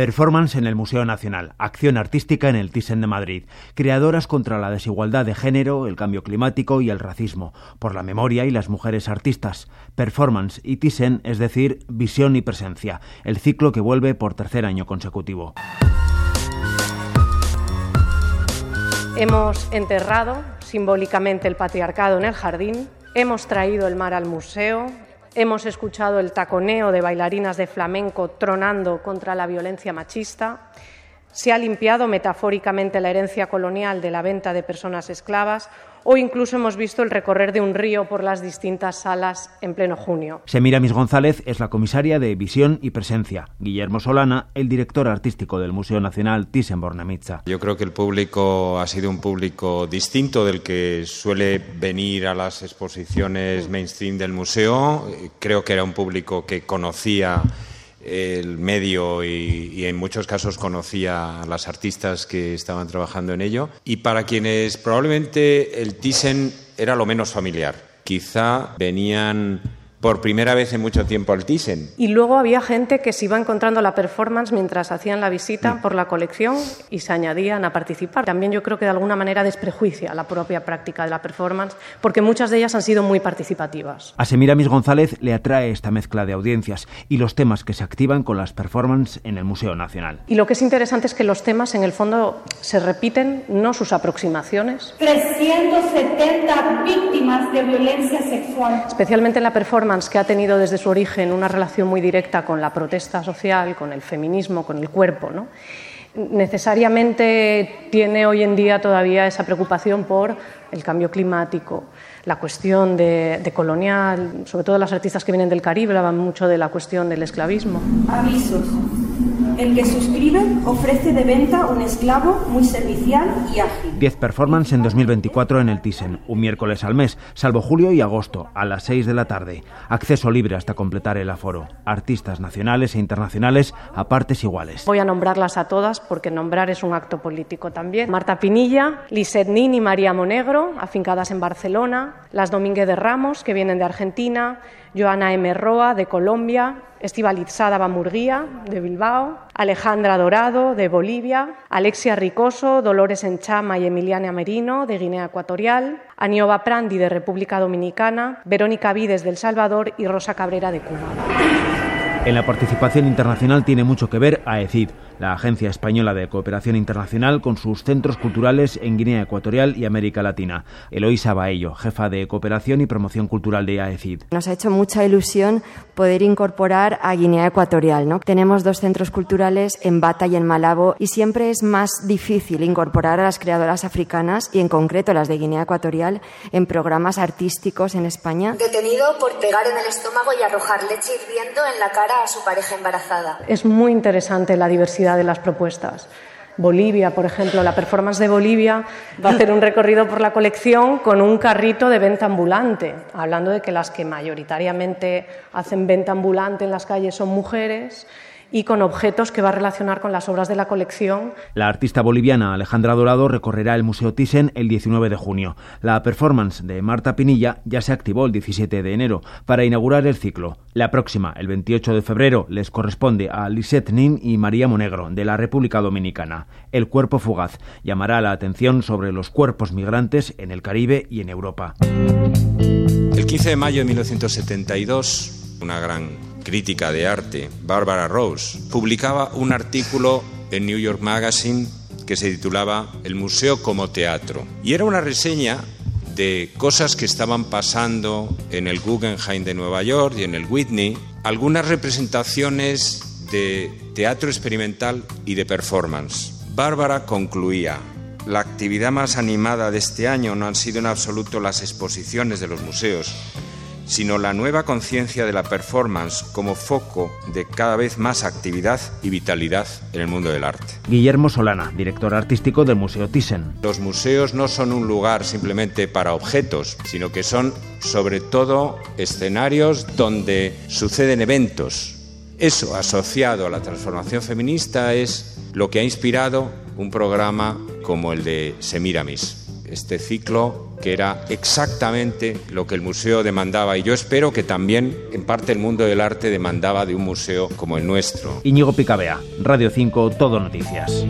Performance en el Museo Nacional, acción artística en el Thyssen de Madrid, creadoras contra la desigualdad de género, el cambio climático y el racismo, por la memoria y las mujeres artistas. Performance y Thyssen, es decir, visión y presencia, el ciclo que vuelve por tercer año consecutivo. Hemos enterrado simbólicamente el patriarcado en el jardín, hemos traído el mar al museo, hemos escuchado el taconeo de bailarinas de flamenco tronando contra la violencia machista, se ha limpiado metafóricamente la herencia colonial de la venta de personas esclavas o incluso hemos visto el recorrer de un río por las distintas salas en pleno junio. Semiramis González es la comisaria de Visión y Presencia. Guillermo Solana, el director artístico del Museo Nacional Thyssen-Bornemisza. Yo creo que el público ha sido un público distinto del que suele venir a las exposiciones mainstream del museo. Creo que era un público que conocía el medio y, en muchos casos conocía a las artistas que estaban trabajando en ello. Y para quienes probablemente el Thyssen era lo menos familiar. Quizá venían por primera vez en mucho tiempo al Thyssen. Y luego había gente que se iba encontrando la performance mientras hacían la visita mm. por la colección y se añadían a participar. También yo creo que de alguna manera desprejuicia la propia práctica de la performance porque muchas de ellas han sido muy participativas. A Semiramis González le atrae esta mezcla de audiencias y los temas que se activan con las performances en el Museo Nacional. Y lo que es interesante es que los temas en el fondo se repiten, no sus aproximaciones. 370 víctimas de violencia sexual. Especialmente en la performance que ha tenido desde su origen una relación muy directa con la protesta social, con el feminismo, con el cuerpo, ¿no? necesariamente tiene hoy en día todavía esa preocupación por el cambio climático, la cuestión de, colonial, sobre todo las artistas que vienen del Caribe hablan mucho de la cuestión del esclavismo. Avisos. El que suscribe ofrece de venta un esclavo muy servicial y ágil. 10 performances en 2024 en el Thyssen, un miércoles al mes, salvo julio y agosto, a las 6 de la tarde. Acceso libre hasta completar el aforo. Artistas nacionales e internacionales a partes iguales. Voy a nombrarlas a todas porque nombrar es un acto político también. Marta Pinilla, Lisette Nin y María Monegro, afincadas en Barcelona. Las Domínguez de Ramos, que vienen de Argentina. Joana M. Roa, de Colombia. Estibalitzada Bamurguía, de Bilbao, Alejandra Dorado, de Bolivia, Alexia Ricoso, Dolores Enchama y Emiliana Merino, de Guinea Ecuatorial, Anioba Prandi, de República Dominicana, Verónica Vides, del Salvador y Rosa Cabrera, de Cuba. En la participación internacional tiene mucho que ver AECID, la Agencia Española de Cooperación Internacional, con sus centros culturales en Guinea Ecuatorial y América Latina. Eloisa Baello, jefa de Cooperación y Promoción Cultural de AECID. Nos ha hecho mucha ilusión poder incorporar a Guinea Ecuatorial. ¿no? Tenemos dos centros culturales en Bata y en Malabo y siempre es más difícil incorporar a las creadoras africanas y en concreto las de Guinea Ecuatorial en programas artísticos en España. Detenido por pegar en el estómago y arrojar leche hirviendo en la cara a su pareja embarazada. Es muy interesante la de las propuestas. Bolivia, por ejemplo, la performance de Bolivia va a hacer un recorrido por la colección con un carrito de venta ambulante, hablando de que las que mayoritariamente hacen venta ambulante en las calles son mujeres y con objetos que va a relacionar con las obras de la colección. La artista boliviana Alejandra Dorado recorrerá el Museo Thyssen el 19 de junio. La performance de Marta Pinilla ya se activó el 17 de enero para inaugurar el ciclo. La próxima, el 28 de febrero, les corresponde a Lisette Nin y María Monegro, de la República Dominicana. El cuerpo fugaz llamará la atención sobre los cuerpos migrantes en el Caribe y en Europa. El 15 de mayo de 1972, una gran crítica de arte, Barbara Rose, publicaba un artículo en New York Magazine que se titulaba El Museo como Teatro. Y era una reseña de cosas que estaban pasando en el Guggenheim de Nueva York y en el Whitney, algunas representaciones de teatro experimental y de performance. Bárbara concluía, la actividad más animada de este año no han sido en absoluto las exposiciones de los museos, sino la nueva conciencia de la performance como foco de cada vez más actividad y vitalidad en el mundo del arte. Guillermo Solana, director artístico del Museo Thyssen. Los museos no son un lugar simplemente para objetos, sino que son sobre todo escenarios donde suceden eventos. Eso asociado a la transformación feminista es lo que ha inspirado un programa como el de Semiramis este ciclo que era exactamente lo que el museo demandaba y yo espero que también en parte el mundo del arte demandaba de un museo como el nuestro. Íñigo Picabea, Radio 5, Todo Noticias.